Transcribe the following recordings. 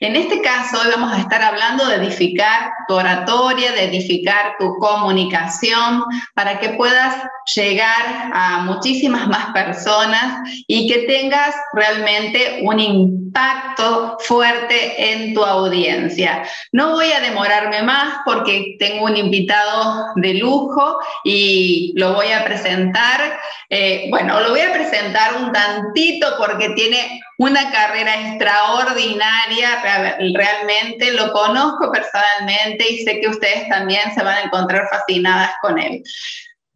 En este caso, hoy vamos a estar hablando de edificar tu oratoria, de edificar tu comunicación, para que puedas llegar a muchísimas más personas y que tengas realmente un impacto fuerte en tu audiencia. No voy a demorarme más porque tengo un invitado de lujo y lo voy a presentar. Eh, bueno, lo voy a presentar un tantito porque tiene una carrera extraordinaria, realmente lo conozco personalmente y sé que ustedes también se van a encontrar fascinadas con él.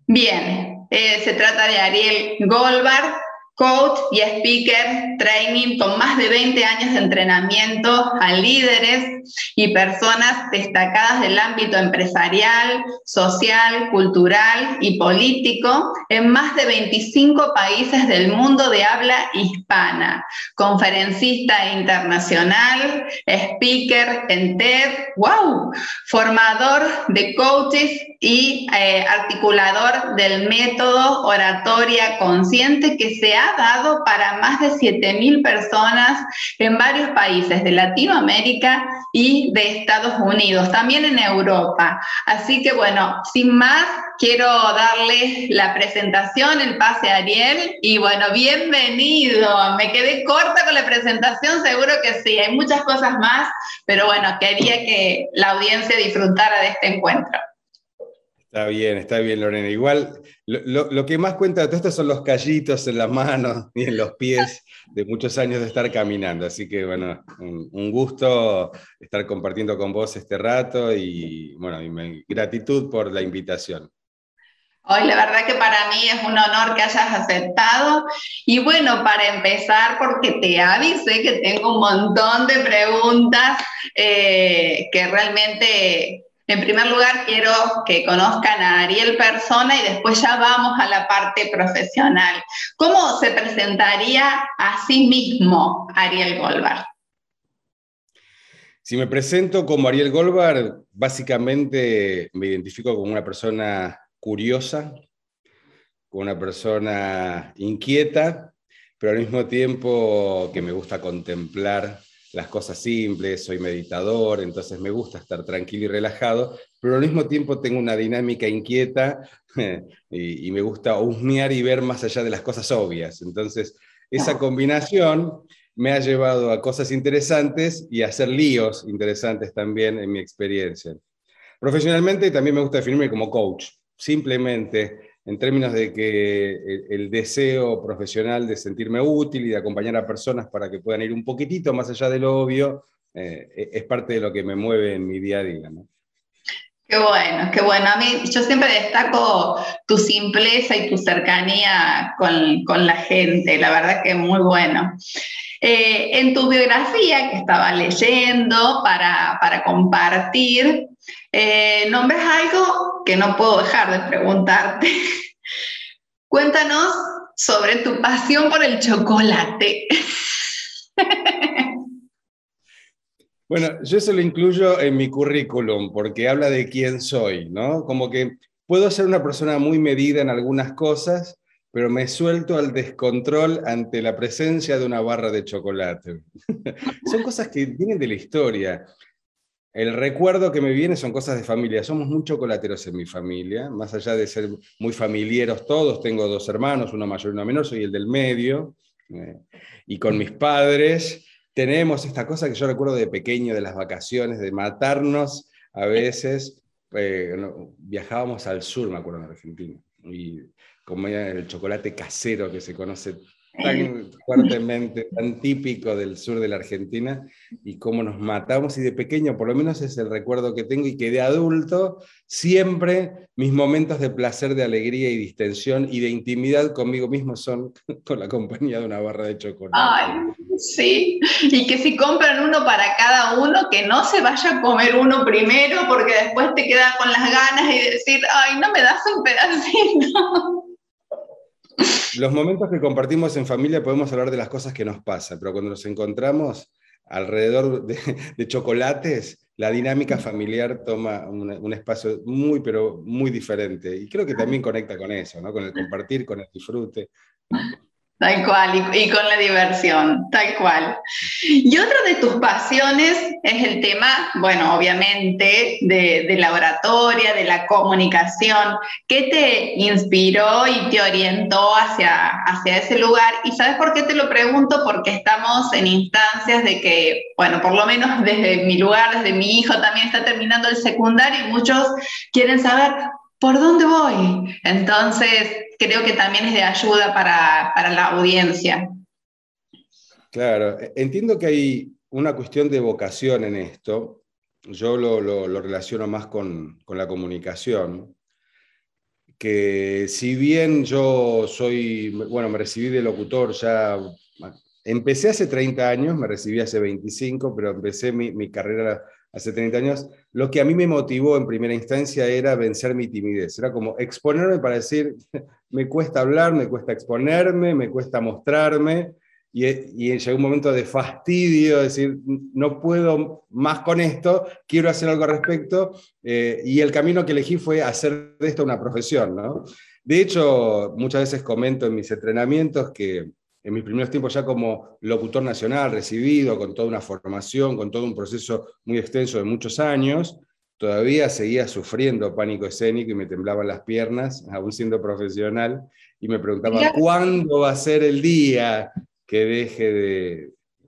Bien, eh, se trata de Ariel Goldberg, coach y speaker training con más de 20 años de entrenamiento a líderes y personas destacadas del ámbito empresarial, social, cultural y político en más de 25 países del mundo de habla hispana, conferencista internacional, speaker en TED, wow, formador de coaches y eh, articulador del método oratoria consciente que se ha dado para más de 7.000 personas en varios países de Latinoamérica y de Estados Unidos, también en Europa. Así que bueno, sin más, quiero darle la presentación, el pase a Ariel y bueno, bienvenido. Me quedé corta con la presentación, seguro que sí, hay muchas cosas más, pero bueno, quería que la audiencia disfrutara de este encuentro. Está bien, está bien, Lorena. Igual, lo, que más cuenta de todo esto son los callitos en las manos y en los pies de muchos años de estar caminando. Así que, bueno, un, gusto estar compartiendo con vos este rato y, bueno, y gratitud por la invitación. Hoy la verdad que para mí es un honor que hayas aceptado. Y bueno, para empezar, porque te avisé que tengo un montón de preguntas eh, que realmente en primer lugar, quiero que conozcan a Ariel persona y después ya vamos a la parte profesional. ¿Cómo se presentaría a sí mismo Ariel Goldberg? Si me presento como Ariel Goldberg, básicamente me identifico como una persona curiosa, como una persona inquieta, pero al mismo tiempo que me gusta contemplar las cosas simples, soy meditador, entonces me gusta estar tranquilo y relajado, pero al mismo tiempo tengo una dinámica inquieta y, me gusta husmear y ver más allá de las cosas obvias. Entonces, esa combinación me ha llevado a cosas interesantes y a hacer líos interesantes también en mi experiencia. Profesionalmente también me gusta definirme como coach, simplemente en términos de que el, deseo profesional de sentirme útil y de acompañar a personas para que puedan ir un poquitito más allá de lo obvio, eh, e, es parte de lo que me mueve en mi día a día. Qué bueno, qué bueno. A mí yo siempre destaco tu simpleza y tu cercanía con, la gente, la verdad que muy bueno. Eh, en tu biografía que estaba leyendo para, para compartir, eh, nombres algo que no puedo dejar de preguntarte. Cuéntanos sobre tu pasión por el chocolate. Bueno, yo eso lo incluyo en mi currículum porque habla de quién soy, ¿no? Como que puedo ser una persona muy medida en algunas cosas, pero me suelto al descontrol ante la presencia de una barra de chocolate. Son cosas que vienen de la historia. El recuerdo que me viene son cosas de familia. Somos muy chocolateros en mi familia, más allá de ser muy familiares todos. Tengo dos hermanos, uno mayor y uno menor, soy el del medio. Eh, y con mis padres tenemos esta cosa que yo recuerdo de pequeño, de las vacaciones, de matarnos a veces. Eh, viajábamos al sur, me acuerdo, en Argentina. Y comía el chocolate casero que se conoce tan fuertemente, tan típico del sur de la Argentina y cómo nos matamos. Y de pequeño, por lo menos es el recuerdo que tengo, y que de adulto, siempre mis momentos de placer, de alegría y distensión y de intimidad conmigo mismo son con la compañía de una barra de chocolate. Ay, sí, y que si compran uno para cada uno, que no se vaya a comer uno primero, porque después te quedas con las ganas y decir, ay, no me das un pedacito. Los momentos que compartimos en familia podemos hablar de las cosas que nos pasan, pero cuando nos encontramos alrededor de, chocolates, la dinámica familiar toma un, espacio muy, pero muy diferente. Y creo que también conecta con eso, ¿no? con el compartir, con el disfrute. Tal cual, y, con la diversión, tal cual. Y otra de tus pasiones es el tema, bueno, obviamente, de, la oratoria, de la comunicación. ¿Qué te inspiró y te orientó hacia, hacia ese lugar? Y sabes por qué te lo pregunto? Porque estamos en instancias de que, bueno, por lo menos desde mi lugar, desde mi hijo también está terminando el secundario y muchos quieren saber, ¿por dónde voy? Entonces, creo que también es de ayuda para, la audiencia. Claro, e, entiendo que hay una cuestión de vocación en esto. Yo lo, relaciono más con, la comunicación, que si bien yo soy, bueno, me recibí de locutor ya, empecé hace 30 años, me recibí hace 25, pero empecé mi, mi carrera hace 30 años, lo que a mí me motivó en primera instancia era vencer mi timidez. Era como exponerme para decir, me cuesta hablar, me cuesta exponerme, me cuesta mostrarme. Y, y llegó un momento de fastidio, decir, no puedo más con esto, quiero hacer algo al respecto. Eh, y el camino que elegí fue hacer de esto una profesión. ¿no? De hecho, muchas veces comento en mis entrenamientos que en mis primeros tiempos ya como locutor nacional, recibido, con toda una formación, con todo un proceso muy extenso de muchos años, todavía seguía sufriendo pánico escénico y me temblaban las piernas, aún siendo profesional, y me preguntaba, ¿cuándo va a ser el día que deje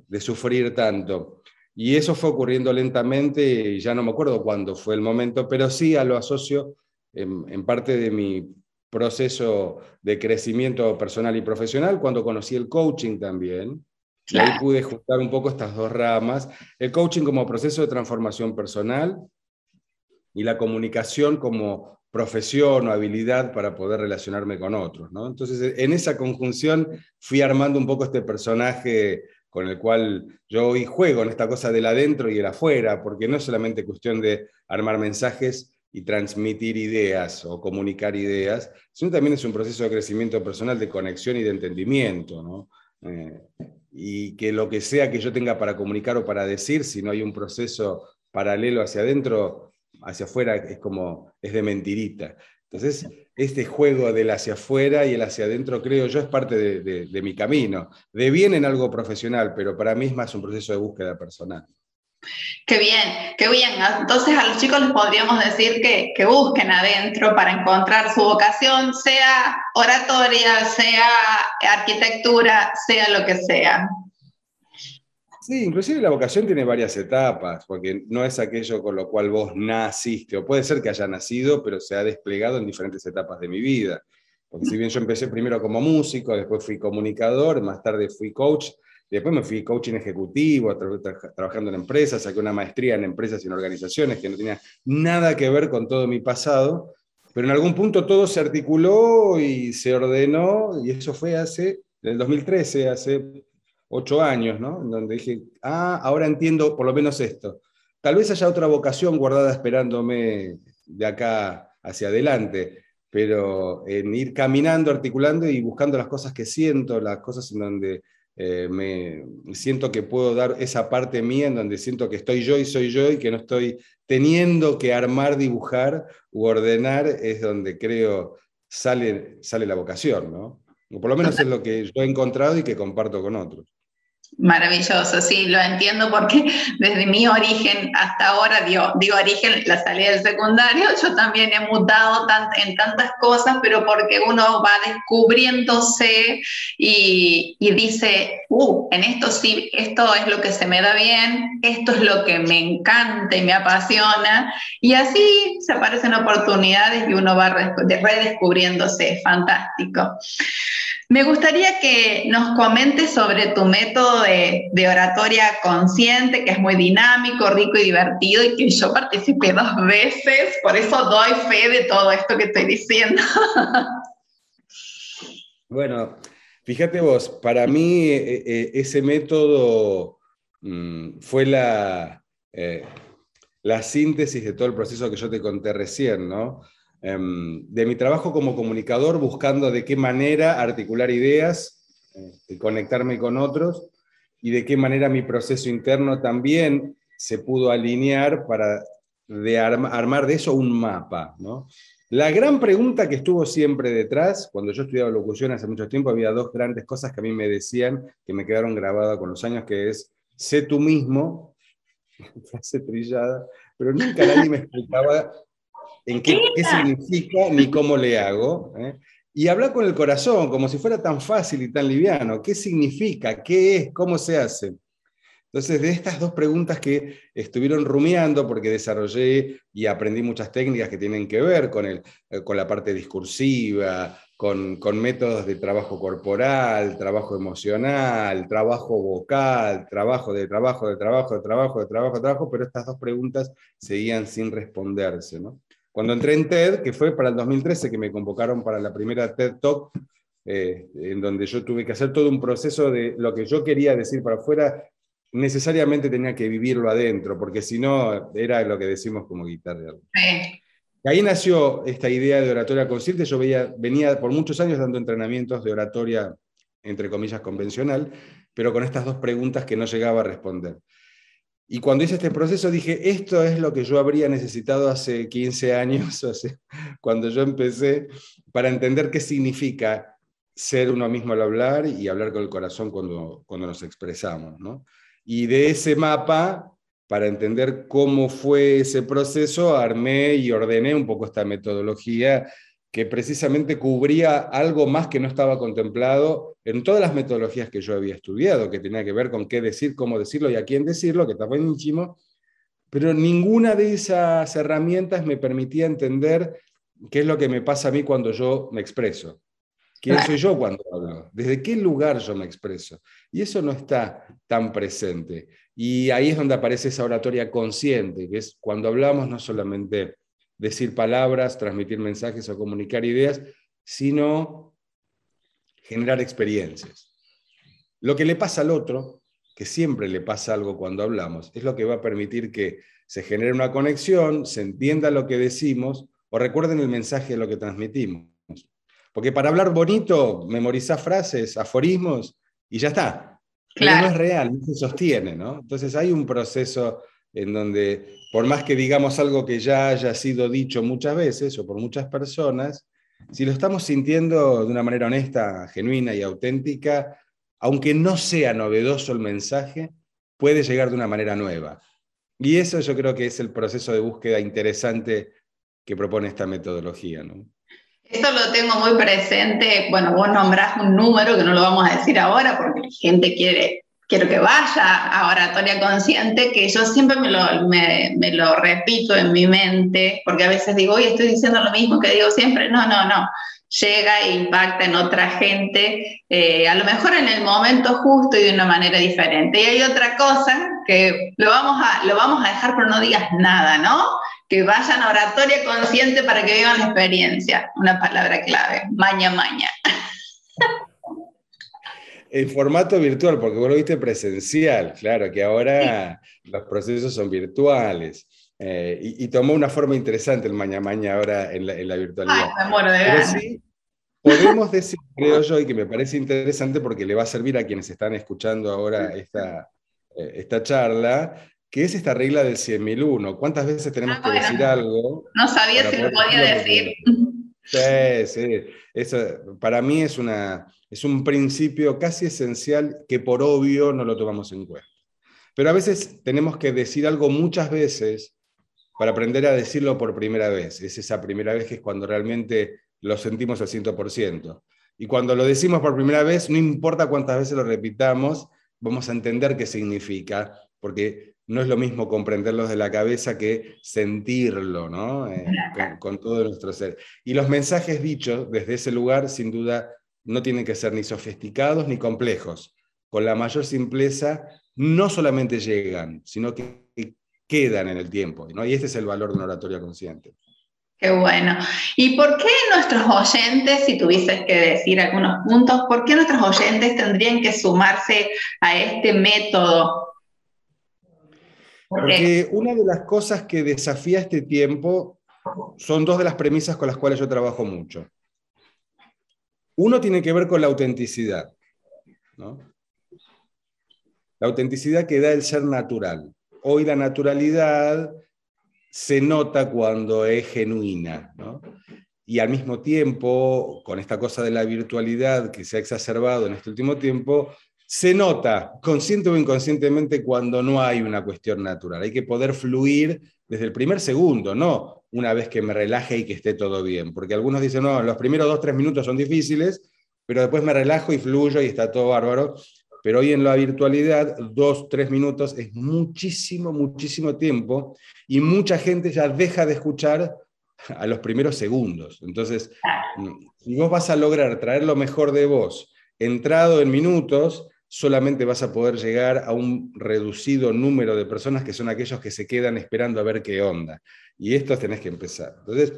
de, sufrir tanto? Y eso fue ocurriendo lentamente, y ya no me acuerdo cuándo fue el momento, pero sí a lo asocio en parte de mi proceso de crecimiento personal y profesional, cuando conocí el coaching también. Ahí pude juntar un poco estas dos ramas. El coaching como proceso de transformación personal y la comunicación como profesión o habilidad para poder relacionarme con otros. ¿no? Entonces, en esa conjunción fui armando un poco este personaje con el cual yo hoy juego en esta cosa del adentro y el afuera, porque no es solamente cuestión de armar mensajes, y transmitir ideas o comunicar ideas, sino también es un proceso de crecimiento personal, de conexión y de entendimiento. Eh, y que lo que sea que yo tenga para comunicar o para decir, si no hay un proceso paralelo hacia adentro, hacia afuera es como, es de mentirita. Entonces, este juego del hacia afuera y el hacia adentro, creo yo, es parte de, de mi camino. De bien en algo profesional, pero para mí es más un proceso de búsqueda personal. Qué bien, qué bien. Entonces a los chicos les podríamos decir que, que, busquen adentro para encontrar su vocación, sea oratoria, sea arquitectura, sea lo que sea. Sí, inclusive la vocación tiene varias etapas, porque no es aquello con lo cual vos naciste, o puede ser que haya nacido, pero se ha desplegado en diferentes etapas de mi vida. Porque si bien yo empecé primero como músico, después fui comunicador, más tarde fui coach, Después me fui coaching ejecutivo, trabajando en empresas, saqué una maestría en empresas y en organizaciones que no tenía nada que ver con todo mi pasado, pero en algún punto todo se articuló y se ordenó, y eso fue hace, en el 2013, hace ocho años, ¿no? Donde dije, ah, ahora entiendo por lo menos esto. Tal vez haya otra vocación guardada esperándome de acá hacia adelante, pero en ir caminando, articulando y buscando las cosas que siento, las cosas en donde eh, me siento que puedo dar esa parte mía en donde siento que estoy yo y soy yo y que no estoy teniendo que armar, dibujar u ordenar, es donde creo sale, sale la vocación, ¿no? O por lo menos es lo que yo he encontrado y que comparto con otros. Maravilloso, sí, lo entiendo porque desde mi origen hasta ahora, digo, digo origen, la salida del secundario, yo también he mutado en tantas cosas, pero porque uno va descubriéndose y, y, dice, uh, en esto sí, esto es lo que se me da bien, esto es lo que me encanta y me apasiona, y así se aparecen oportunidades y uno va redescubriéndose, fantástico. Me gustaría que nos comentes sobre tu método de, oratoria consciente, que es muy dinámico, rico y divertido, y que yo participé dos veces, por eso doy fe de todo esto que estoy diciendo. Bueno, fíjate vos, para mí eh, eh, ese método mm, fue la, eh, la síntesis de todo el proceso que yo te conté recién, ¿no? Em, de mi trabajo como comunicador, buscando de qué manera articular ideas y conectarme con otros, y de qué manera mi proceso interno también se pudo alinear para de armar de eso un mapa. ¿no? La gran pregunta que estuvo siempre detrás, cuando yo estudiaba locución hace mucho tiempo, había dos grandes cosas que a mí me decían, que me quedaron grabadas con los años, que es, sé tú mismo, frase trillada, pero nunca nadie me explicaba en qué, significa ni cómo le hago. ¿eh? Y hablar con el corazón, como si fuera tan fácil y tan liviano. ¿Qué significa? ¿Qué es? ¿Cómo se hace? Entonces, de estas dos preguntas que estuvieron rumiando, porque desarrollé y aprendí muchas técnicas que tienen que ver con, el, eh, con la parte discursiva, con, con, métodos de trabajo corporal, trabajo emocional, trabajo vocal, trabajo de trabajo, de trabajo, de trabajo, de trabajo, de trabajo, pero estas dos preguntas seguían sin responderse. ¿no? Cuando entré en TED, que fue para el 2013 que me convocaron para la primera TED Talk, eh, en donde yo tuve que hacer todo un proceso de lo que yo quería decir para afuera, necesariamente tenía que vivirlo adentro, porque si no, era lo que decimos como guitarra. Sí. Ahí nació esta idea de oratoria consciente. Yo veía, venía por muchos años dando entrenamientos de oratoria, entre comillas, convencional, pero con estas dos preguntas que no llegaba a responder. Y cuando hice este proceso dije, esto es lo que yo habría necesitado hace 15 años, cuando yo empecé, para entender qué significa ser uno mismo al hablar y hablar con el corazón cuando, cuando nos expresamos. ¿no? Y de ese mapa, para entender cómo fue ese proceso, armé y ordené un poco esta metodología que precisamente cubría algo más que no estaba contemplado en todas las metodologías que yo había estudiado, que tenía que ver con qué decir, cómo decirlo y a quién decirlo, que está buenísimo, pero ninguna de esas herramientas me permitía entender qué es lo que me pasa a mí cuando yo me expreso. ¿Quién soy yo cuando hablo? ¿Desde qué lugar yo me expreso? Y eso no está tan presente. Y ahí es donde aparece esa oratoria consciente, que es cuando hablamos no solamente decir palabras, transmitir mensajes o comunicar ideas, sino generar experiencias. Lo que le pasa al otro, que siempre le pasa algo cuando hablamos, es lo que va a permitir que se genere una conexión, se entienda lo que decimos o recuerden el mensaje de lo que transmitimos. Porque para hablar bonito, memorizar frases, aforismos y ya está. Pero no es real, no se sostiene, ¿no? Entonces hay un proceso en donde, por más que digamos algo que ya haya sido dicho muchas veces o por muchas personas, si lo estamos sintiendo de una manera honesta, genuina y auténtica, aunque no sea novedoso el mensaje, puede llegar de una manera nueva. Y eso yo creo que es el proceso de búsqueda interesante que propone esta metodología. ¿no? Esto lo tengo muy presente, bueno, vos nombrás un número que no lo vamos a decir ahora porque la gente quiere, quiero que vaya a oratoria consciente, que yo siempre me lo, me, lo repito en mi mente, porque a veces digo, oye, estoy diciendo lo mismo que digo siempre, no, no, no, llega e impacta en otra gente, eh, a lo mejor en el momento justo y de una manera diferente. Y hay otra cosa que lo vamos a, lo vamos a dejar, pero no digas nada, ¿no? que vayan a oratoria consciente para que vivan la experiencia. Una palabra clave, maña maña. En formato virtual, porque vos lo viste presencial, claro, que ahora los procesos son virtuales. Eh, y, tomó una forma interesante el maña maña ahora en la, virtualidad. Ay, me de Pero sí, podemos decir, creo yo, y que me parece interesante porque le va a servir a quienes están escuchando ahora esta, eh, esta charla, que es esta regla del 100.001. ¿Cuántas veces tenemos que ah, decir algo? No sabía si lo podía decir. Sí, sí. Eso, para mí es, una, es un principio casi esencial que por obvio no lo tomamos en cuenta. Pero a veces tenemos que decir algo muchas veces para aprender a decirlo por primera vez. Es esa primera vez que es cuando realmente lo sentimos al 100%. Y cuando lo decimos por primera vez, no importa cuántas veces lo repitamos, vamos a entender qué significa, porque no es lo mismo comprenderlos de la cabeza que sentirlo, ¿no? Eh, con, todo nuestro ser. Y los mensajes dichos desde ese lugar, sin duda, no tienen que ser ni sofisticados ni complejos. Con la mayor simpleza no solamente llegan, sino que quedan en el tiempo. ¿no? Y este es el valor de una oratoria consciente. Qué bueno. ¿Y por qué nuestros oyentes, si tuvieses que decir algunos puntos, por qué nuestros oyentes tendrían que sumarse a este método? Porque una de las cosas que desafía este tiempo son dos de las premisas con las cuales yo trabajo mucho. Uno tiene que ver con la autenticidad. La autenticidad que da el ser natural. Hoy la naturalidad se nota cuando es genuina. Y al mismo tiempo, con esta cosa de la virtualidad que se ha exacerbado en este último tiempo, se nota, consciente o inconscientemente, cuando no hay una cuestión natural. Hay que poder fluir desde el primer segundo, no una vez que me relaje y que esté todo bien. Porque algunos dicen, no, los primeros dos, tres minutos son difíciles, pero después me relajo y fluyo y está todo bárbaro. Pero hoy en la virtualidad, dos, tres minutos es muchísimo, muchísimo tiempo y mucha gente ya deja de escuchar a los primeros segundos. Entonces, si vos vas a lograr traer lo mejor de vos, entrado en minutos, solamente vas a poder llegar a un reducido número de personas que son aquellos que se quedan esperando a ver qué onda. Y esto tenés que empezar. Entonces,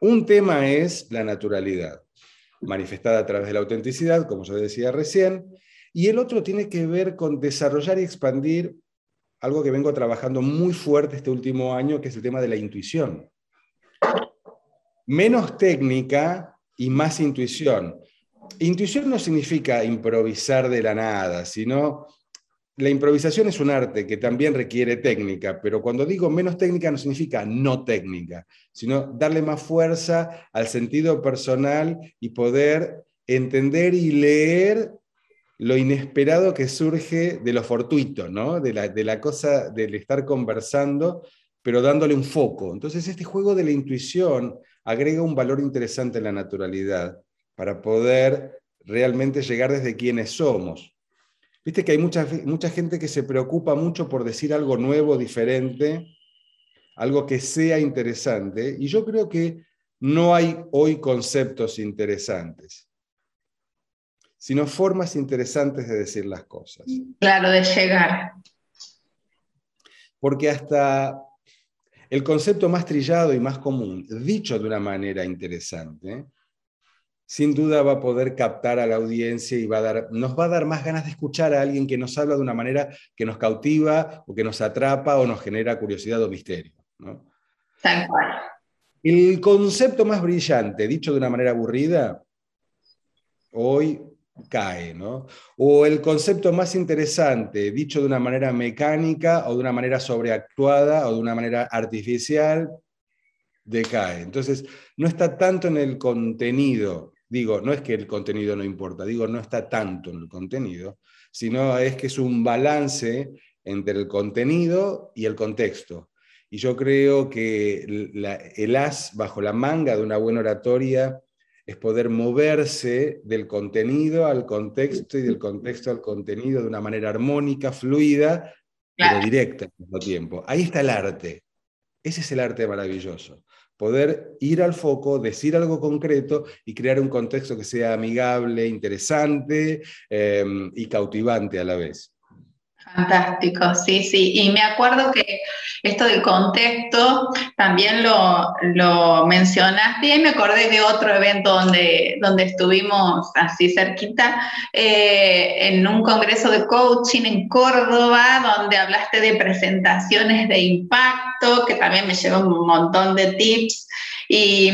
un tema es la naturalidad, manifestada a través de la autenticidad, como yo decía recién, y el otro tiene que ver con desarrollar y expandir algo que vengo trabajando muy fuerte este último año, que es el tema de la intuición. Menos técnica y más intuición. Intuición no significa improvisar de la nada, sino la improvisación es un arte que también requiere técnica, pero cuando digo menos técnica no significa no técnica, sino darle más fuerza al sentido personal y poder entender y leer lo inesperado que surge de lo fortuito, ¿no? de, la, de la cosa del estar conversando, pero dándole un foco. Entonces este juego de la intuición agrega un valor interesante en la naturalidad para poder realmente llegar desde quienes somos. Viste que hay mucha, mucha gente que se preocupa mucho por decir algo nuevo, diferente, algo que sea interesante, y yo creo que no hay hoy conceptos interesantes, sino formas interesantes de decir las cosas. Claro, de llegar. Porque hasta el concepto más trillado y más común, dicho de una manera interesante, sin duda va a poder captar a la audiencia y va a dar, nos va a dar más ganas de escuchar a alguien que nos habla de una manera que nos cautiva o que nos atrapa o nos genera curiosidad o misterio. Tal cual. El concepto más brillante, dicho de una manera aburrida, hoy cae, ¿no? O el concepto más interesante, dicho de una manera mecánica o de una manera sobreactuada o de una manera artificial, decae. Entonces, no está tanto en el contenido Digo, no es que el contenido no importa, digo, no está tanto en el contenido, sino es que es un balance entre el contenido y el contexto. Y yo creo que el as bajo la manga de una buena oratoria es poder moverse del contenido al contexto y del contexto al contenido de una manera armónica, fluida, pero directa al mismo tiempo. Ahí está el arte. Ese es el arte maravilloso poder ir al foco, decir algo concreto y crear un contexto que sea amigable, interesante em, y cautivante a la vez. Fantástico, sí, sí. Y me acuerdo que esto del contexto también lo, lo, mencionaste y me acordé de otro evento donde, donde estuvimos así cerquita, eh, en un congreso de coaching en Córdoba, donde hablaste de presentaciones de impacto, que también me llevó un montón de tips. Y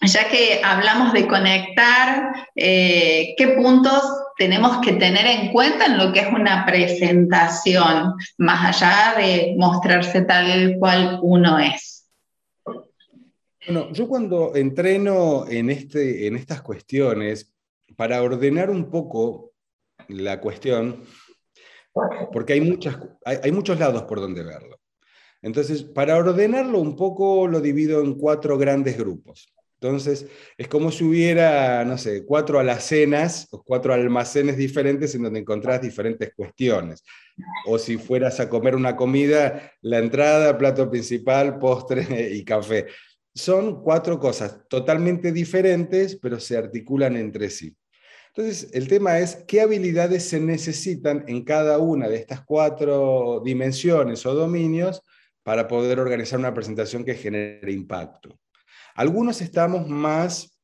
ya que hablamos de conectar, eh, ¿qué puntos tenemos que tener en cuenta en lo que es una presentación, más allá de mostrarse tal cual uno es? Bueno, yo cuando entreno en, este, en estas cuestiones, para ordenar un poco la cuestión, porque hay, muchas, hay muchos lados por donde verlo. Entonces, para ordenarlo un poco, lo divido en cuatro grandes grupos. Entonces, es como si hubiera, no sé, cuatro alacenas o cuatro almacenes diferentes en donde encontrás diferentes cuestiones. O si fueras a comer una comida, la entrada, plato principal, postre y café. Son cuatro cosas totalmente diferentes, pero se articulan entre sí. Entonces, el tema es qué habilidades se necesitan en cada una de estas cuatro dimensiones o dominios para poder organizar una presentación que genere impacto. Algunos estamos más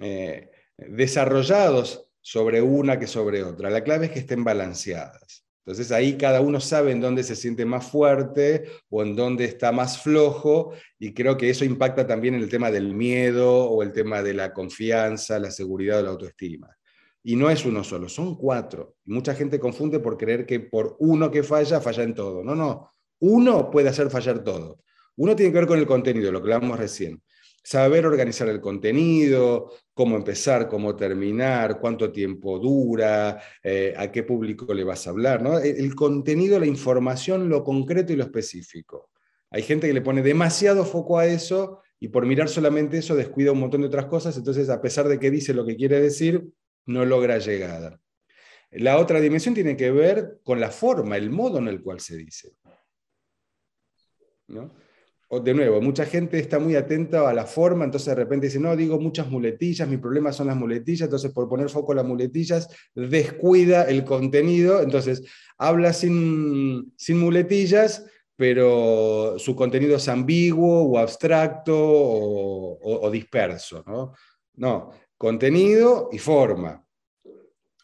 eh, desarrollados sobre una que sobre otra. La clave es que estén balanceadas. Entonces ahí cada uno sabe en dónde se siente más fuerte o en dónde está más flojo y creo que eso impacta también en el tema del miedo o el tema de la confianza, la seguridad o la autoestima. Y no es uno solo, son cuatro. Mucha gente confunde por creer que por uno que falla, falla en todo. No, no, uno puede hacer fallar todo. Uno tiene que ver con el contenido, lo que hablamos recién saber organizar el contenido, cómo empezar, cómo terminar, cuánto tiempo dura, eh, a qué público le vas a hablar. El, contenido, la información, lo concreto y lo específico. Hay gente que le pone demasiado foco a eso y por mirar solamente eso descuida un montón de otras cosas, entonces a pesar de que dice lo que quiere decir, no logra llegada. La otra dimensión tiene que ver con la forma, el modo en el cual se dice. ¿No? de nuevo, mucha gente está muy atenta a la forma, entonces de repente dice, no, digo muchas muletillas, mi problema son las muletillas, entonces por poner foco en las muletillas, descuida el contenido, entonces habla sin, sin muletillas, pero su contenido es ambiguo o abstracto o, disperso. ¿no? no, contenido y forma.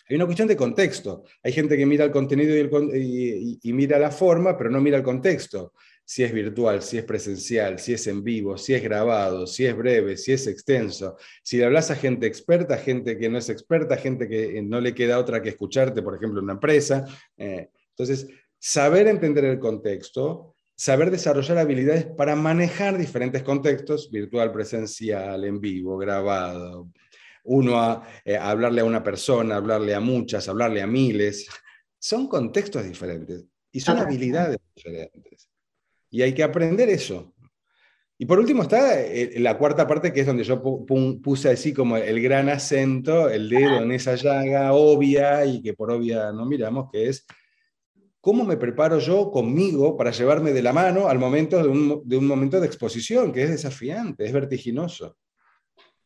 Hay una cuestión de contexto. Hay gente que mira el contenido y mira la forma, pero no mira el contexto si es virtual, si es presencial, si es en vivo, si es grabado, si es breve, si es extenso, si le hablas a gente experta, gente que no es experta, gente que no le queda otra que escucharte, por ejemplo, en una empresa. Eh, entonces, saber entender el contexto, saber desarrollar habilidades para manejar diferentes contextos, virtual, presencial, en vivo, grabado, uno a, eh, hablarle a una persona, hablarle a muchas, hablarle a miles, son contextos diferentes y son habilidades diferentes. Y hay que aprender eso. Y por último está eh, la cuarta parte, que es donde yo puse así como el gran acento, el dedo en esa llaga obvia y que por obvia no miramos, que es cómo me preparo yo conmigo para llevarme de la mano al momento de un, de un momento de exposición, que es desafiante, es vertiginoso.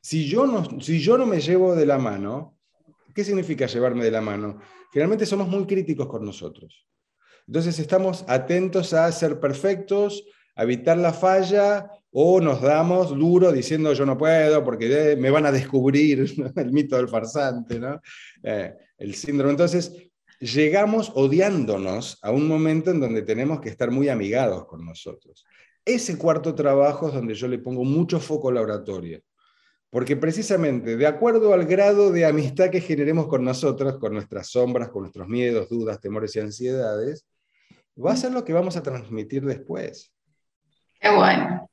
Si yo, no, si yo no me llevo de la mano, ¿qué significa llevarme de la mano? Generalmente somos muy críticos con nosotros. Entonces estamos atentos a ser perfectos, a evitar la falla o nos damos duro diciendo yo no puedo porque me van a descubrir el mito del farsante, ¿no? Eh, el síndrome. Entonces llegamos odiándonos a un momento en donde tenemos que estar muy amigados con nosotros. Ese cuarto trabajo es donde yo le pongo mucho foco a la oratoria. Porque precisamente, de acuerdo al grado de amistad que generemos con nosotros, con nuestras sombras, con nuestros miedos, dudas, temores y ansiedades, va a ser lo que vamos a transmitir después. Qué bueno.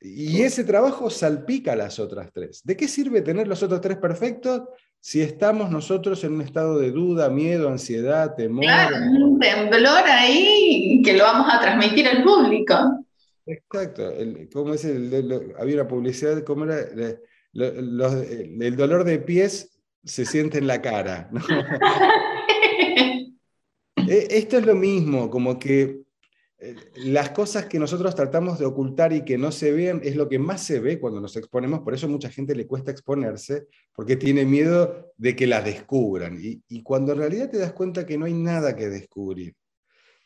Y ese trabajo salpica a las otras tres. ¿De qué sirve tener los otros tres perfectos si estamos nosotros en un estado de duda, miedo, ansiedad, temor? Claro, un temblor ahí que lo vamos a transmitir al público. Exacto. El, ¿cómo es el, había una publicidad, ¿cómo era? el dolor de pies se siente en la cara. ¿no? Eh, esto es lo mismo, como que eh, las cosas que nosotros tratamos de ocultar y que no se ven es lo que más se ve cuando nos exponemos, por eso mucha gente le cuesta exponerse, porque tiene miedo de que las descubran. Y, cuando en realidad te das cuenta que no hay nada que descubrir.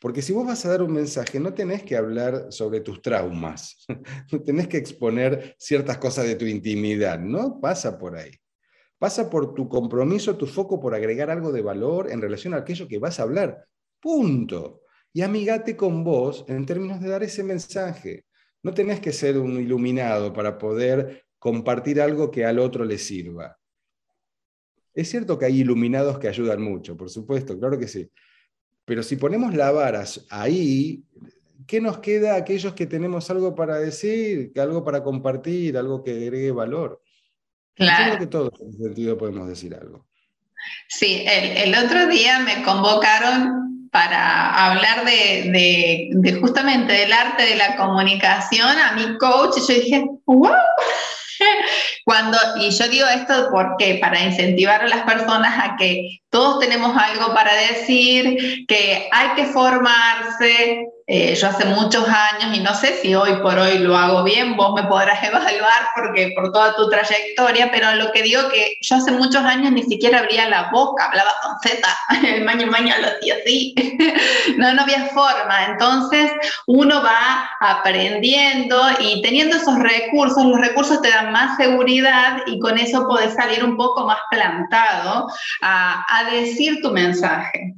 Porque si vos vas a dar un mensaje, no tenés que hablar sobre tus traumas, no tenés que exponer ciertas cosas de tu intimidad, no pasa por ahí. Pasa por tu compromiso, tu foco por agregar algo de valor en relación a aquello que vas a hablar. Punto. Y amigate con vos en términos de dar ese mensaje. No tenés que ser un iluminado para poder compartir algo que al otro le sirva. Es cierto que hay iluminados que ayudan mucho, por supuesto, claro que sí. Pero si ponemos la vara ahí, ¿qué nos queda a aquellos que tenemos algo para decir, algo para compartir, algo que agregue valor? Claro. creo que todos en ese sentido podemos decir algo. Sí, el, otro día me convocaron para hablar de, justamente del arte de la comunicación a mi coach y yo dije, wow, Cuando, y yo digo esto porque para incentivar a las personas a que todos tenemos algo para decir, que hay que formarse, eh, yo hace muchos años, y no sé si hoy por hoy lo hago bien, vos me podrás evaluar porque por toda tu trayectoria, pero lo que digo que yo hace muchos años ni siquiera abría la boca, hablaba con Z, el maño maño lo hacía así, no, no había forma. Entonces uno va aprendiendo y teniendo esos recursos, los recursos te dan más seguridad y con eso podés salir un poco más plantado a, a decir tu mensaje.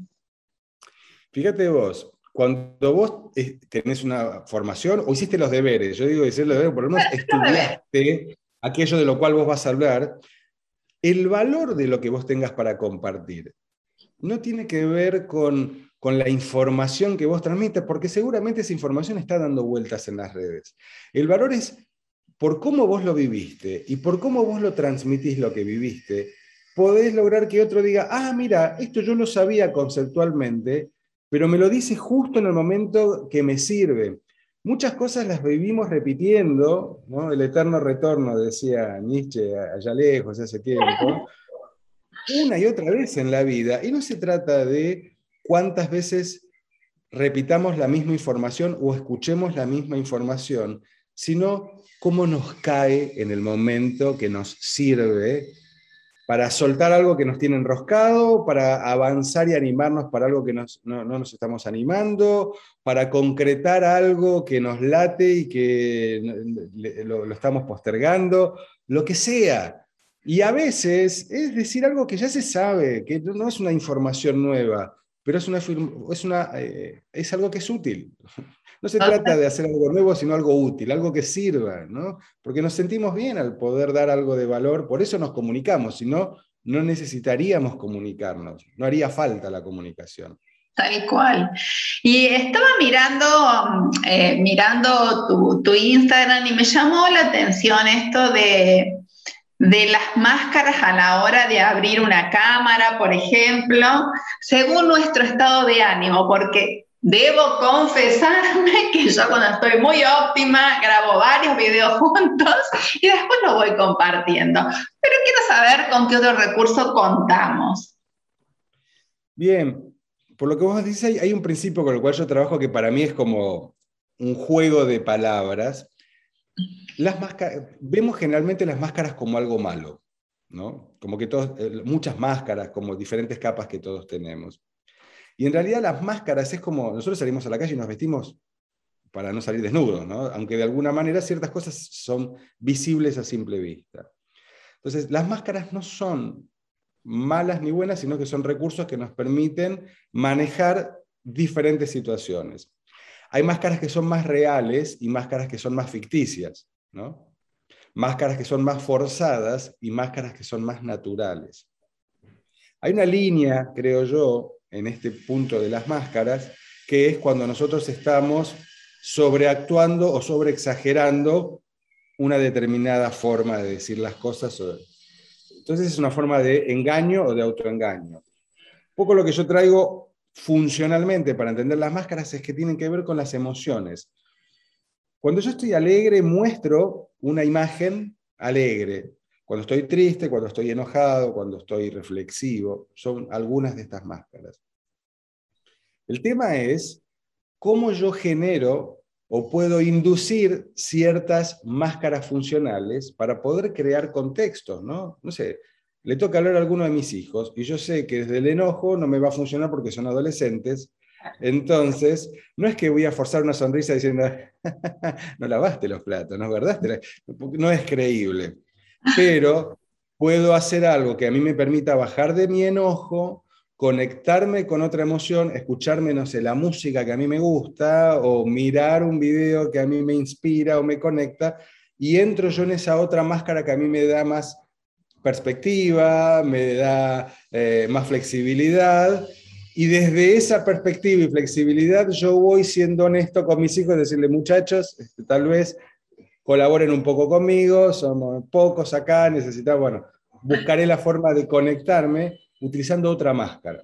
Fíjate vos, cuando vos eh, tenés una formación o hiciste los deberes, yo digo decir los deberes, por lo menos estudiaste aquello de lo cual vos vas a hablar, el valor de lo que vos tengas para compartir no tiene que ver con, con la información que vos transmites, porque seguramente esa información está dando vueltas en las redes. El valor es por cómo vos lo viviste y por cómo vos lo transmitís lo que viviste, podés lograr que otro diga, ah, mira, esto yo lo sabía conceptualmente, pero me lo dice justo en el momento que me sirve. Muchas cosas las vivimos repitiendo, ¿no? el eterno retorno, decía Nietzsche allá lejos, hace tiempo, una y otra vez en la vida. Y no se trata de cuántas veces repitamos la misma información o escuchemos la misma información, sino cómo nos cae en el momento que nos sirve para soltar algo que nos tiene enroscado, para avanzar y animarnos para algo que no, nos estamos animando, para concretar algo que nos late y que lo, lo estamos postergando, lo que sea. Y a veces es decir algo que ya se sabe, que no es una información nueva, pero es, una, es, una, eh, es algo que es útil. No se trata de hacer algo nuevo, sino algo útil, algo que sirva, ¿no? Porque nos sentimos bien al poder dar algo de valor, por eso nos comunicamos, si no, no necesitaríamos comunicarnos, no haría falta la comunicación. Tal cual. Y estaba mirando, eh, mirando tu, tu, Instagram y me llamó la atención esto de, de las máscaras a la hora de abrir una cámara, por ejemplo, según nuestro estado de ánimo, porque Debo confesarme que yo cuando estoy muy óptima grabo varios videos juntos y después lo voy compartiendo. Pero quiero saber con qué otro recurso contamos. Bien, por lo que vos dices, hay un principio con el cual yo trabajo que para mí es como un juego de palabras. Vemos generalmente las máscaras como algo malo, ¿no? Como que todos, eh, muchas máscaras, como diferentes capas que todos tenemos. Y en realidad las máscaras es como, nosotros salimos a la calle y nos vestimos para no salir desnudos, ¿no? aunque de alguna manera ciertas cosas son visibles a simple vista. Entonces, las máscaras no son malas ni buenas, sino que son recursos que nos permiten manejar diferentes situaciones. Hay máscaras que son más reales y máscaras que son más ficticias, ¿no? Máscaras que son más forzadas y máscaras que son más naturales. Hay una línea, creo yo, en este punto de las máscaras, que es cuando nosotros estamos sobreactuando o sobreexagerando una determinada forma de decir las cosas. Entonces es una forma de engaño o de autoengaño. Un poco lo que yo traigo funcionalmente para entender las máscaras es que tienen que ver con las emociones. Cuando yo estoy alegre, muestro una imagen alegre. Cuando estoy triste, cuando estoy enojado, cuando estoy reflexivo, son algunas de estas máscaras. El tema es cómo yo genero o puedo inducir ciertas máscaras funcionales para poder crear contextos, ¿no? No sé, le toca hablar a alguno de mis hijos y yo sé que desde el enojo no me va a funcionar porque son adolescentes, entonces, no es que voy a forzar una sonrisa diciendo, no lavaste los platos, ¿no verdad? No es creíble pero puedo hacer algo que a mí me permita bajar de mi enojo, conectarme con otra emoción, escucharme, no sé, la música que a mí me gusta o mirar un video que a mí me inspira o me conecta y entro yo en esa otra máscara que a mí me da más perspectiva, me da eh, más flexibilidad y desde esa perspectiva y flexibilidad yo voy siendo honesto con mis hijos, decirle muchachos, este, tal vez colaboren un poco conmigo, somos pocos acá, necesitamos, bueno, buscaré la forma de conectarme utilizando otra máscara.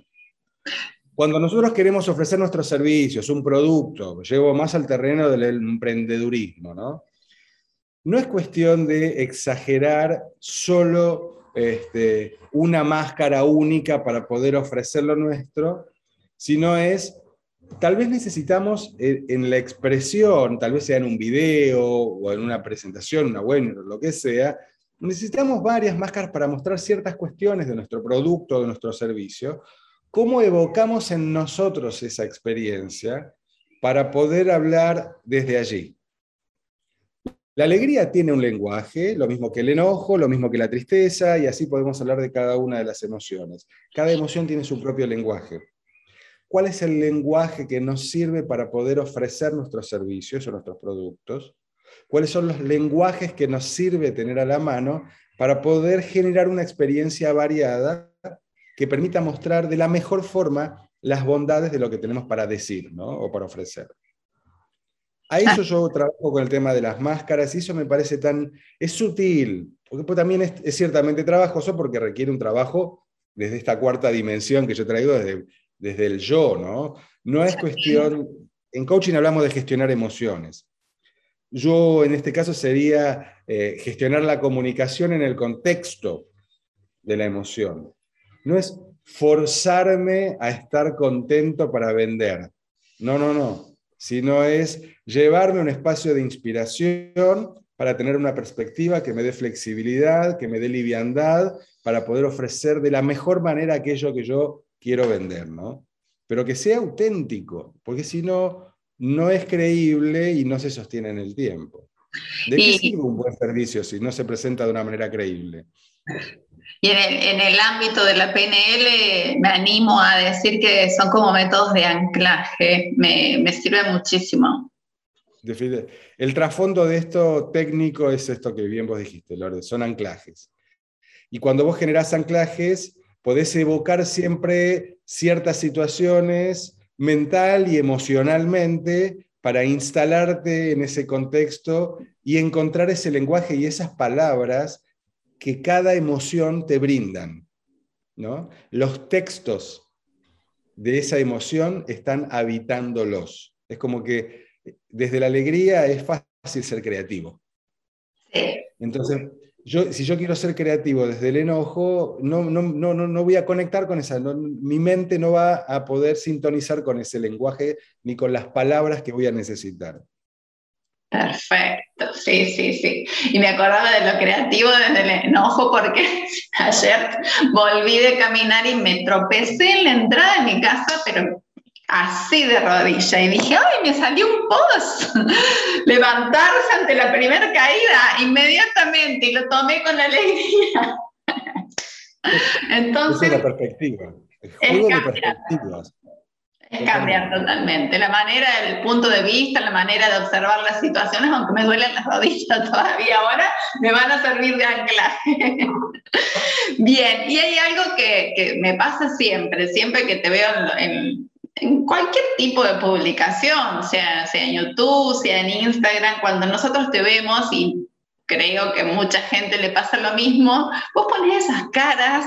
Cuando nosotros queremos ofrecer nuestros servicios, un producto, llevo más al terreno del emprendedurismo, ¿no? no es cuestión de exagerar solo este, una máscara única para poder ofrecer lo nuestro, sino es, tal vez necesitamos eh, en la expresión, tal vez sea en un video o en una presentación, una web, lo que sea, necesitamos varias máscaras para mostrar ciertas cuestiones de nuestro producto, de nuestro servicio, cómo evocamos en nosotros esa experiencia para poder hablar desde allí. La alegría tiene un lenguaje, lo mismo que el enojo, lo mismo que la tristeza, y así podemos hablar de cada una de las emociones. Cada emoción tiene su propio lenguaje. ¿Cuál es el lenguaje que nos sirve para poder ofrecer nuestros servicios o nuestros productos? ¿Cuáles son los lenguajes que nos sirve tener a la mano para poder generar una experiencia variada que permita mostrar de la mejor forma las bondades de lo que tenemos para decir o para ofrecer? A eso yo trabajo con el tema de las máscaras y eso me parece tan, es sutil, porque pues también es, ciertamente trabajoso porque requiere un trabajo desde esta cuarta dimensión que yo traigo desde, desde el yo, ¿no? No es cuestión, en coaching hablamos de gestionar emociones. Yo en este caso sería eh, gestionar la comunicación en el contexto de la emoción. No es forzarme a estar contento para vender. No, no, no sino es llevarme a un espacio de inspiración para tener una perspectiva que me dé flexibilidad, que me dé liviandad, para poder ofrecer de la mejor manera aquello que yo quiero vender, ¿no? Pero que sea auténtico, porque si no, no es creíble y no se sostiene en el tiempo. ¿De qué sirve un buen servicio si no se presenta de una manera creíble? Y en el, ámbito de la PNL me animo a decir que son como métodos de anclaje, me, me sirve muchísimo. El trasfondo de esto técnico es esto que bien vos dijiste, Lorde, son anclajes. Y cuando vos generás anclajes, podés evocar siempre ciertas situaciones mental y emocionalmente para instalarte en ese contexto y encontrar ese lenguaje y esas palabras que cada emoción te brindan. ¿no? Los textos de esa emoción están habitándolos. Es como que desde la alegría es fácil ser creativo. Entonces, yo, si yo quiero ser creativo desde el enojo, no, no, no, no voy a conectar con esa, mi mente no va a poder sintonizar con ese lenguaje ni con las palabras que voy a necesitar. Perfecto, sí, sí, sí. Y me acordaba de lo creativo desde el enojo porque ayer volví de caminar y me tropecé en la entrada de mi casa, pero así de rodilla. Y dije, ¡ay, me salió un post! Levantarse ante la primera caída inmediatamente y lo tomé con alegría. Entonces... es la perspectiva. El juego de perspectivas. Cambiar totalmente la manera, el punto de vista, la manera de observar las situaciones, aunque me duelen las rodillas todavía ahora, me van a servir de anclaje. Bien, y hay algo que, me pasa siempre, siempre que te veo en, en, cualquier tipo de publicación, sea, sea en YouTube, sea en Instagram, cuando nosotros te vemos y creo que mucha gente le pasa lo mismo, vos pones esas caras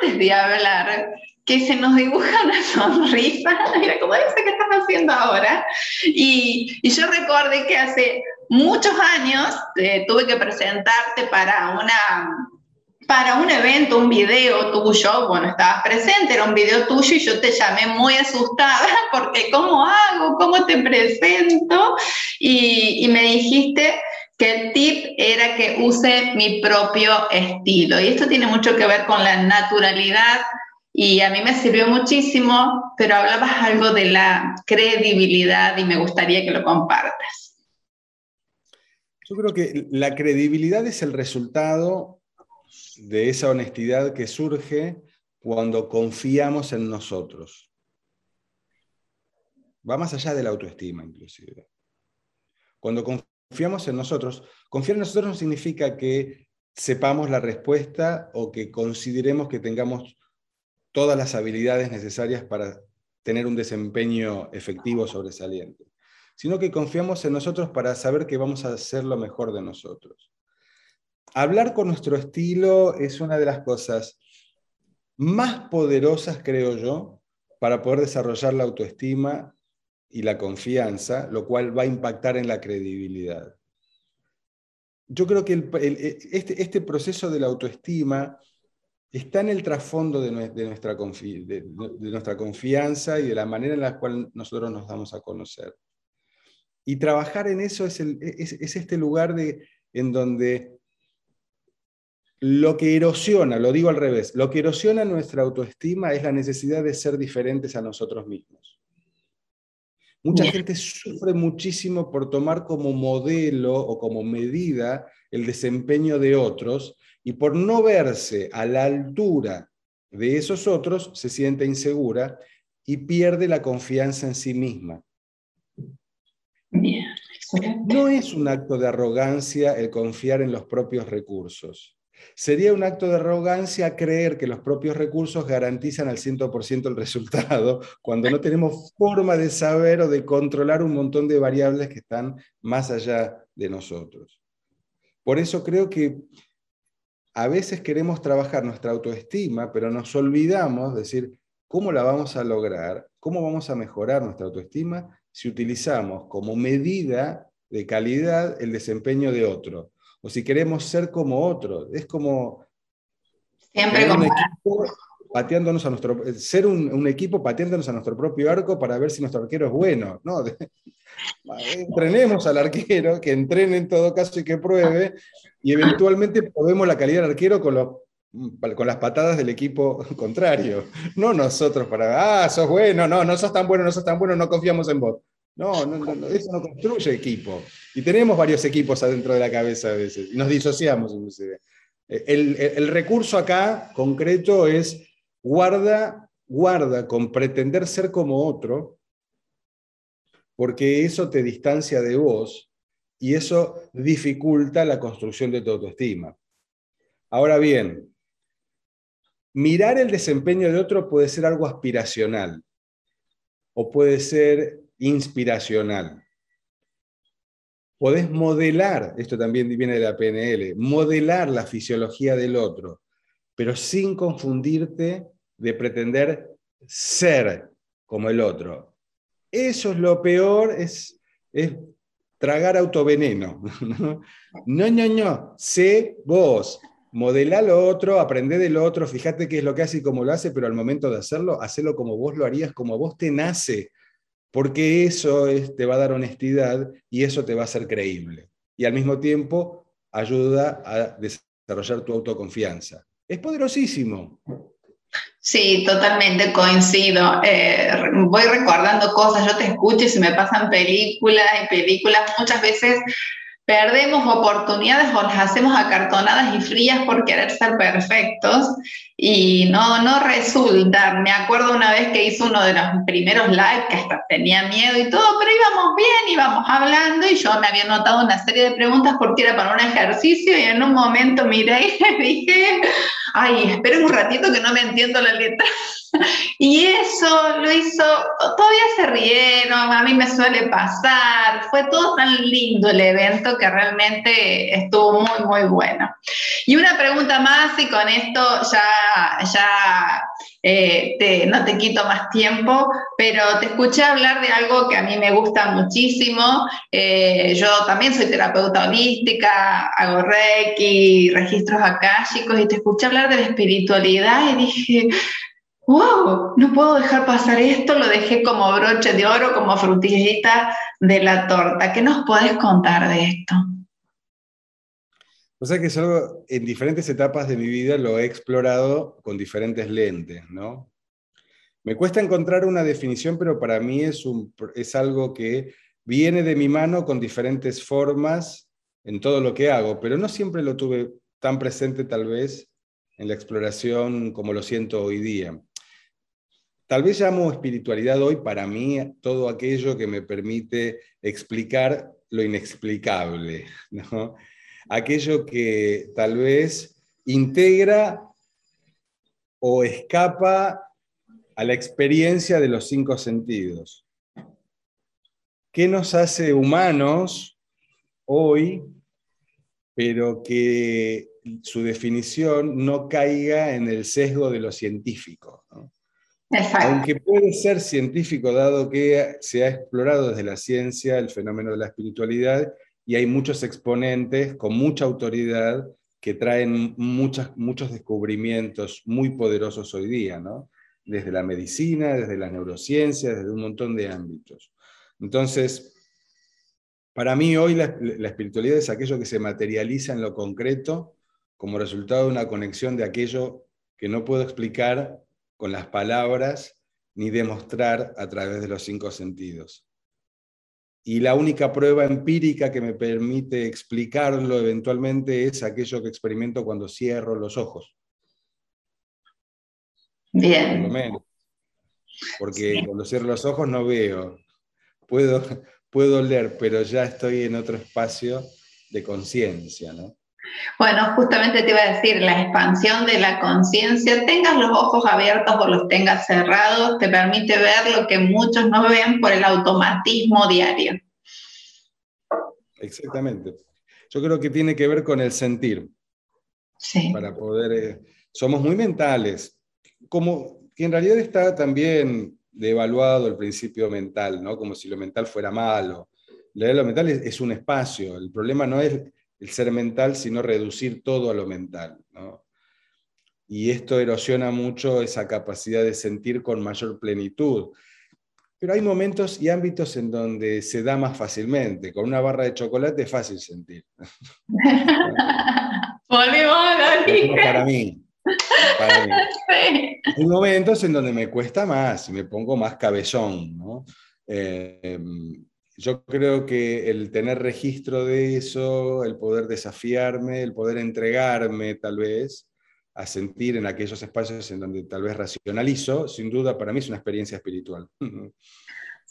antes de hablar que se nos dibuja una sonrisa, mira, como ese que estás haciendo ahora. Y, y yo recordé que hace muchos años eh, tuve que presentarte para una para un evento, un video tuyo, bueno, estabas presente, era un video tuyo y yo te llamé muy asustada porque ¿cómo hago? ¿Cómo te presento? Y, y me dijiste que el tip era que use mi propio estilo. Y esto tiene mucho que ver con la naturalidad y a mí me sirvió muchísimo, pero hablabas algo de la credibilidad y me gustaría que lo compartas. Yo creo que la credibilidad es el resultado de esa honestidad que surge cuando confiamos en nosotros. Va más allá de la autoestima, inclusive. Cuando confiamos en nosotros, confiar en nosotros no significa que sepamos la respuesta o que consideremos que tengamos todas las habilidades necesarias para tener un desempeño efectivo sobresaliente, sino que confiamos en nosotros para saber que vamos a hacer lo mejor de nosotros. Hablar con nuestro estilo es una de las cosas más poderosas, creo yo, para poder desarrollar la autoestima y la confianza, lo cual va a impactar en la credibilidad. yo creo que este, este, proceso de la autoestima está en el trasfondo de, nuestra, de, nuestra confianza y de la manera en la cual nosotros nos damos a conocer. Y trabajar en eso es, es este lugar de, en donde lo que erosiona, lo digo al revés, lo que erosiona nuestra autoestima es la necesidad de ser diferentes a nosotros mismos. Mucha gente sufre muchísimo por tomar como modelo o como medida el desempeño de otros y por no verse a la altura de esos otros se siente insegura y pierde la confianza en sí misma. No es un acto de arrogancia el confiar en los propios recursos. Sería un acto de arrogancia creer que los propios recursos garantizan al 100% el resultado cuando no tenemos forma de saber o de controlar un montón de variables que están más allá de nosotros. Por eso creo que a veces queremos trabajar nuestra autoestima, pero nos olvidamos de decir, ¿cómo la vamos a lograr? ¿Cómo vamos a mejorar nuestra autoestima si utilizamos como medida de calidad el desempeño de otro? o si queremos ser como otro. Es como Siempre un equipo pateándonos a nuestro, ser un, equipo pateándonos a nuestro propio arco para ver si nuestro arquero es bueno. No, entrenemos al arquero, que entrene en todo caso y que pruebe, y eventualmente probemos la calidad del arquero con, los, con las patadas del equipo contrario. No nosotros para, ah, sos bueno, no, no sos tan bueno, no sos tan bueno, no confiamos en vos. No, no, no, eso no construye equipo. Y tenemos varios equipos adentro de la cabeza a veces, y nos disociamos inclusive. Eh, el, recurso acá concreto es guarda, guarda con pretender ser como otro, porque eso te distancia de vos y eso dificulta la construcción de tu autoestima. Ahora bien, mirar el desempeño de otro puede ser algo aspiracional o puede ser inspiracional. Podés modelar, esto también viene de la PNL, modelar la fisiología del otro, pero sin confundirte de pretender ser como el otro. Eso es lo peor, es, es tragar autoveneno. No, no, no, sé vos, modelá lo otro, aprende del otro, fíjate qué es lo que hace y cómo lo hace, pero al momento de hacerlo, hacelo como vos lo harías, como vos te nace porque eso te va a dar honestidad y eso te va a hacer creíble. Y al mismo tiempo ayuda a desarrollar tu autoconfianza. Es poderosísimo. Sí, totalmente coincido. Eh, voy recordando cosas, yo te escucho y se me pasan películas y películas. Muchas veces perdemos oportunidades o las hacemos acartonadas y frías por querer ser perfectos y no, no resulta. Me acuerdo una vez que hice uno de los primeros live que tenía miedo y todo, pero íbamos bien, íbamos hablando y yo me había notado una serie de preguntas porque era para un ejercicio y en un momento miré y dije, ay, esperen un ratito que no me entiendo la letra. Y eso lo hizo, todavía se rieron, a mí me suele pasar, fue todo tan lindo el evento que realmente estuvo muy, muy bueno. Y una pregunta más y con esto ya, ya eh, no te quito más tiempo, pero te escuché hablar de algo que a mí me gusta muchísimo. Eh, yo también soy terapeuta holística, hago reiki, registros akáshicos y te escuché hablar de la espiritualidad y dije, wow, no puedo dejar pasar esto, lo dejé como broche de oro, como frutillita de la torta. ¿Qué nos puedes contar de esto? O sea que algo, en diferentes etapas de mi vida lo he explorado con diferentes lentes, ¿no? Me cuesta encontrar una definición, pero para mí es, un, es algo que viene de mi mano con diferentes formas en todo lo que hago, pero no siempre lo tuve tan presente tal vez en la exploración como lo siento hoy día. Tal vez llamo espiritualidad hoy para mí todo aquello que me permite explicar lo inexplicable, aquello que tal vez integra o escapa a la experiencia de los cinco sentidos. ¿Qué nos hace humanos hoy, pero que su definición no caiga en el sesgo de lo científico? Aunque puede ser científico, dado que se ha explorado desde la ciencia el fenómeno de la espiritualidad y hay muchos exponentes con mucha autoridad que traen muchas, muchos descubrimientos muy poderosos hoy día, ¿no? desde la medicina, desde las neurociencias, desde un montón de ámbitos. Entonces, para mí hoy la, espiritualidad es aquello que se materializa en lo concreto como resultado de una conexión de aquello que no puedo explicar con las palabras ni demostrar a través de los cinco sentidos. Y la única prueba empírica que me permite explicarlo eventualmente es aquello que experimento cuando cierro los ojos. Bien. Porque cuando cierro los ojos no veo. Puedo, puedo leer, pero ya estoy en otro espacio de conciencia, ¿no? Bueno, justamente te iba a decir, la expansión de la conciencia, tengas los ojos abiertos o los tengas cerrados, te permite ver lo que muchos no ven por el automatismo diario. Exactamente. Yo creo que tiene que ver con el sentir. Sí. Para poder... Eh, somos muy mentales, como que en realidad está también devaluado el principio mental, ¿no? Como si lo mental fuera malo. Lo mental es, un espacio. El problema no es el ser mental, sino reducir todo a lo mental, Y esto erosiona mucho esa capacidad de sentir con mayor plenitud. Pero hay momentos y ámbitos en donde se da más fácilmente. Con una barra de chocolate es fácil sentir. Para mí. Hay momentos en donde me cuesta más me pongo más cabezón. Eh, yo creo que el tener registro de eso, el poder desafiarme, el poder entregarme tal vez a sentir en aquellos espacios en donde tal vez racionalizo, sin duda para mí es una experiencia espiritual.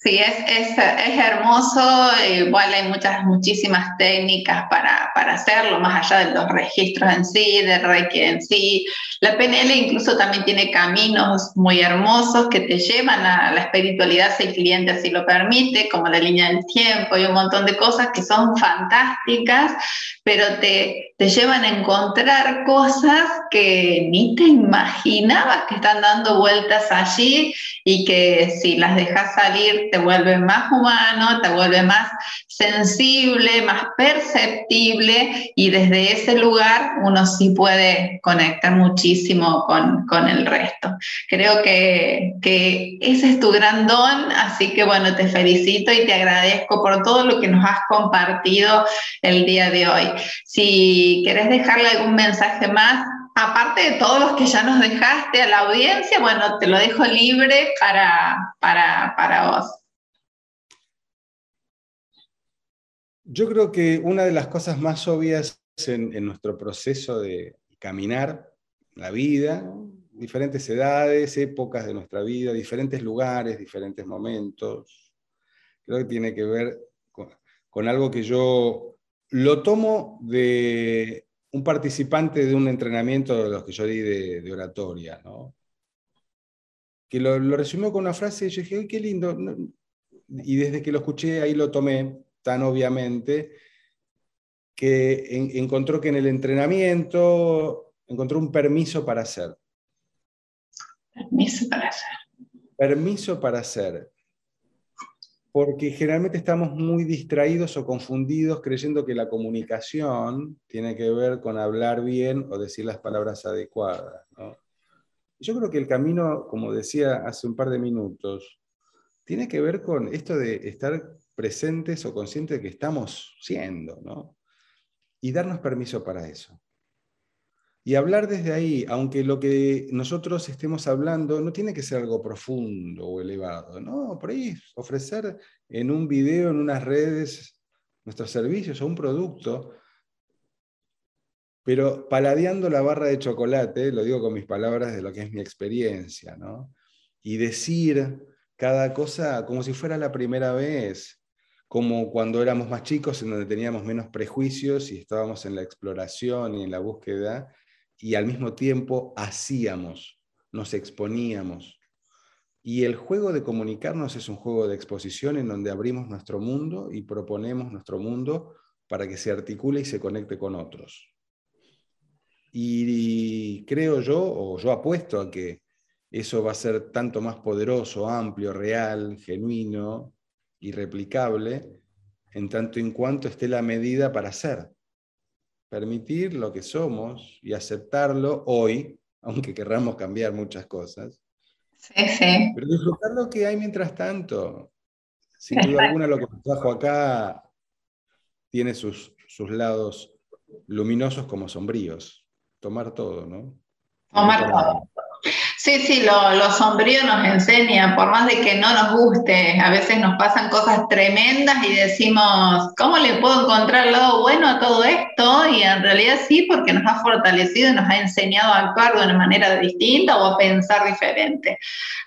Sí, es, es, es, hermoso, igual hay muchas, muchísimas técnicas para, para, hacerlo, más allá de los registros en sí, de Reiki en sí. La PNL incluso también tiene caminos muy hermosos que te llevan a la espiritualidad si el cliente así lo permite, como la línea del tiempo y un montón de cosas que son fantásticas, pero te, te llevan a encontrar cosas que ni te imaginabas que están dando vueltas allí y que si las dejas salir te vuelve más humano, te vuelve más sensible, más perceptible y desde ese lugar uno sí puede conectar muchísimo con, con el resto. Creo que, que ese es tu gran don, así que bueno, te felicito y te agradezco por todo lo que nos has compartido el día de hoy. Si querés dejarle algún mensaje más, aparte de todos los que ya nos dejaste a la audiencia, bueno, te lo dejo libre para, para, vos. Yo creo que una de las cosas más obvias en, en nuestro proceso de caminar la vida, diferentes edades, épocas de nuestra vida, diferentes lugares, diferentes momentos, creo que tiene que ver con, con algo que yo lo tomo de un participante de un entrenamiento de los que yo di de, oratoria, ¿no? que lo, resumió con una frase y yo dije, qué lindo! Y desde que lo escuché ahí lo tomé tan obviamente que encontró que en el entrenamiento encontró un permiso para hacer. Permiso para hacer. Permiso para hacer porque generalmente estamos muy distraídos o confundidos creyendo que la comunicación tiene que ver con hablar bien o decir las palabras adecuadas. Yo creo que el camino, como decía hace un par de minutos, tiene que ver con esto de estar presentes o conscientes de que estamos siendo, ¿no? y darnos permiso para eso. Y hablar desde ahí, aunque lo que nosotros estemos hablando no tiene que ser algo profundo o elevado, no, por ahí ofrecer en un video, en unas redes, nuestros servicios o un producto, pero paladeando la barra de chocolate, lo digo con mis palabras de lo que es mi experiencia, ¿no? Y decir cada cosa como si fuera la primera vez, como cuando éramos más chicos, en donde teníamos menos prejuicios y estábamos en la exploración y en la búsqueda, y al mismo tiempo hacíamos, nos exponíamos. Y el juego de comunicarnos es un juego de exposición en donde abrimos nuestro mundo y proponemos nuestro mundo para que se articule y se conecte con otros. Y creo yo, o yo apuesto a que eso va a ser tanto más poderoso, amplio, real, genuino y replicable en tanto en cuanto esté la medida para ser. Permitir lo que somos y aceptarlo hoy, aunque querramos cambiar muchas cosas. Sí, sí. Pero disfrutar lo que hay mientras tanto. Sin duda alguna, lo que nos trajo acá tiene sus, sus lados luminosos como sombríos. Tomar todo, ¿no? Tomar todo. Sí, sí, lo, lo, sombrío nos enseña, por más de que no nos guste, a veces nos pasan cosas tremendas y decimos, ¿cómo le puedo encontrar el lado bueno a todo esto? Y en realidad sí, porque nos ha fortalecido y nos ha enseñado a actuar de una manera distinta o a pensar diferente.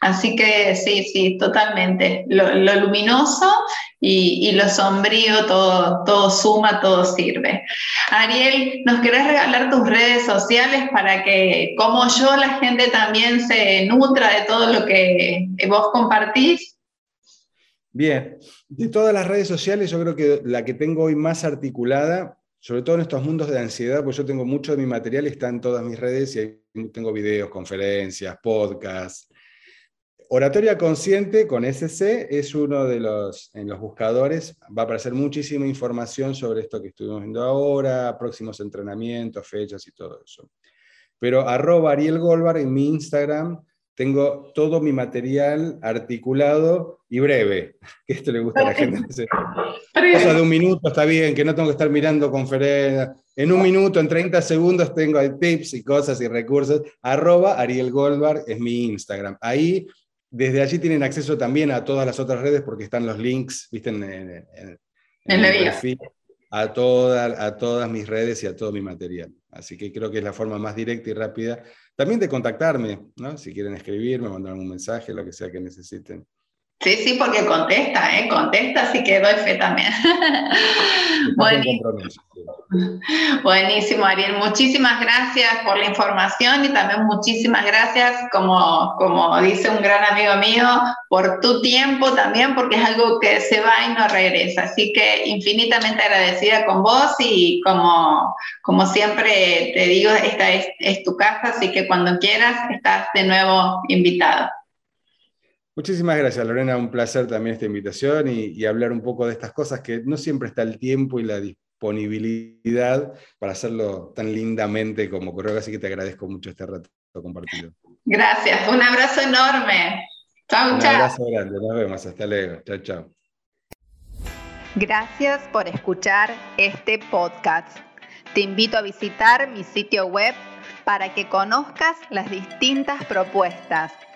Así que sí, sí, totalmente. Lo, lo luminoso y, lo sombrío, todo, todo suma, todo sirve. Ariel, ¿nos querés regalar tus redes sociales para que, como yo, la gente también se nutra de todo lo que vos compartís? Bien, de todas las redes sociales, yo creo que la que tengo hoy más articulada, sobre todo en estos mundos de ansiedad, pues yo tengo mucho de mi material, está en todas mis redes y ahí tengo videos, conferencias, podcasts, Oratoria Consciente con SC es uno de los, en los buscadores, va a aparecer muchísima información sobre esto que estuvimos viendo ahora, próximos entrenamientos, fechas y todo eso. Pero arroba Ariel Goldbar en mi Instagram tengo todo mi material articulado y breve, que esto le gusta a la gente. Cosas de un minuto está bien, que no tengo que estar mirando conferencias. En un minuto, en 30 segundos, tengo tips y cosas y recursos. Arroba Ariel Goldbar es mi Instagram. Ahí desde allí tienen acceso también a todas las otras redes porque están los links, viste, en, en, en la perfil, a, toda, a todas mis redes y a todo mi material. Así que creo que es la forma más directa y rápida también de contactarme, ¿no? Si quieren escribirme, mandar un mensaje, lo que sea que necesiten. Sí, sí, porque contesta, ¿eh? Contesta, así que doy fe también. Buenísimo. Buenísimo, Ariel. Muchísimas gracias por la información y también muchísimas gracias, como, como dice un gran amigo mío, por tu tiempo también, porque es algo que se va y no regresa. Así que infinitamente agradecida con vos y como, como siempre te digo, esta es, es tu casa, así que cuando quieras estás de nuevo invitado. Muchísimas gracias, Lorena. Un placer también esta invitación y, hablar un poco de estas cosas que no siempre está el tiempo y la disponibilidad para hacerlo tan lindamente como ocurrió. Así que te agradezco mucho este rato compartido. Gracias. Un abrazo enorme. Chao, chao. Un abrazo grande. Nos vemos. Hasta luego. Chao, chao. Gracias por escuchar este podcast. Te invito a visitar mi sitio web para que conozcas las distintas propuestas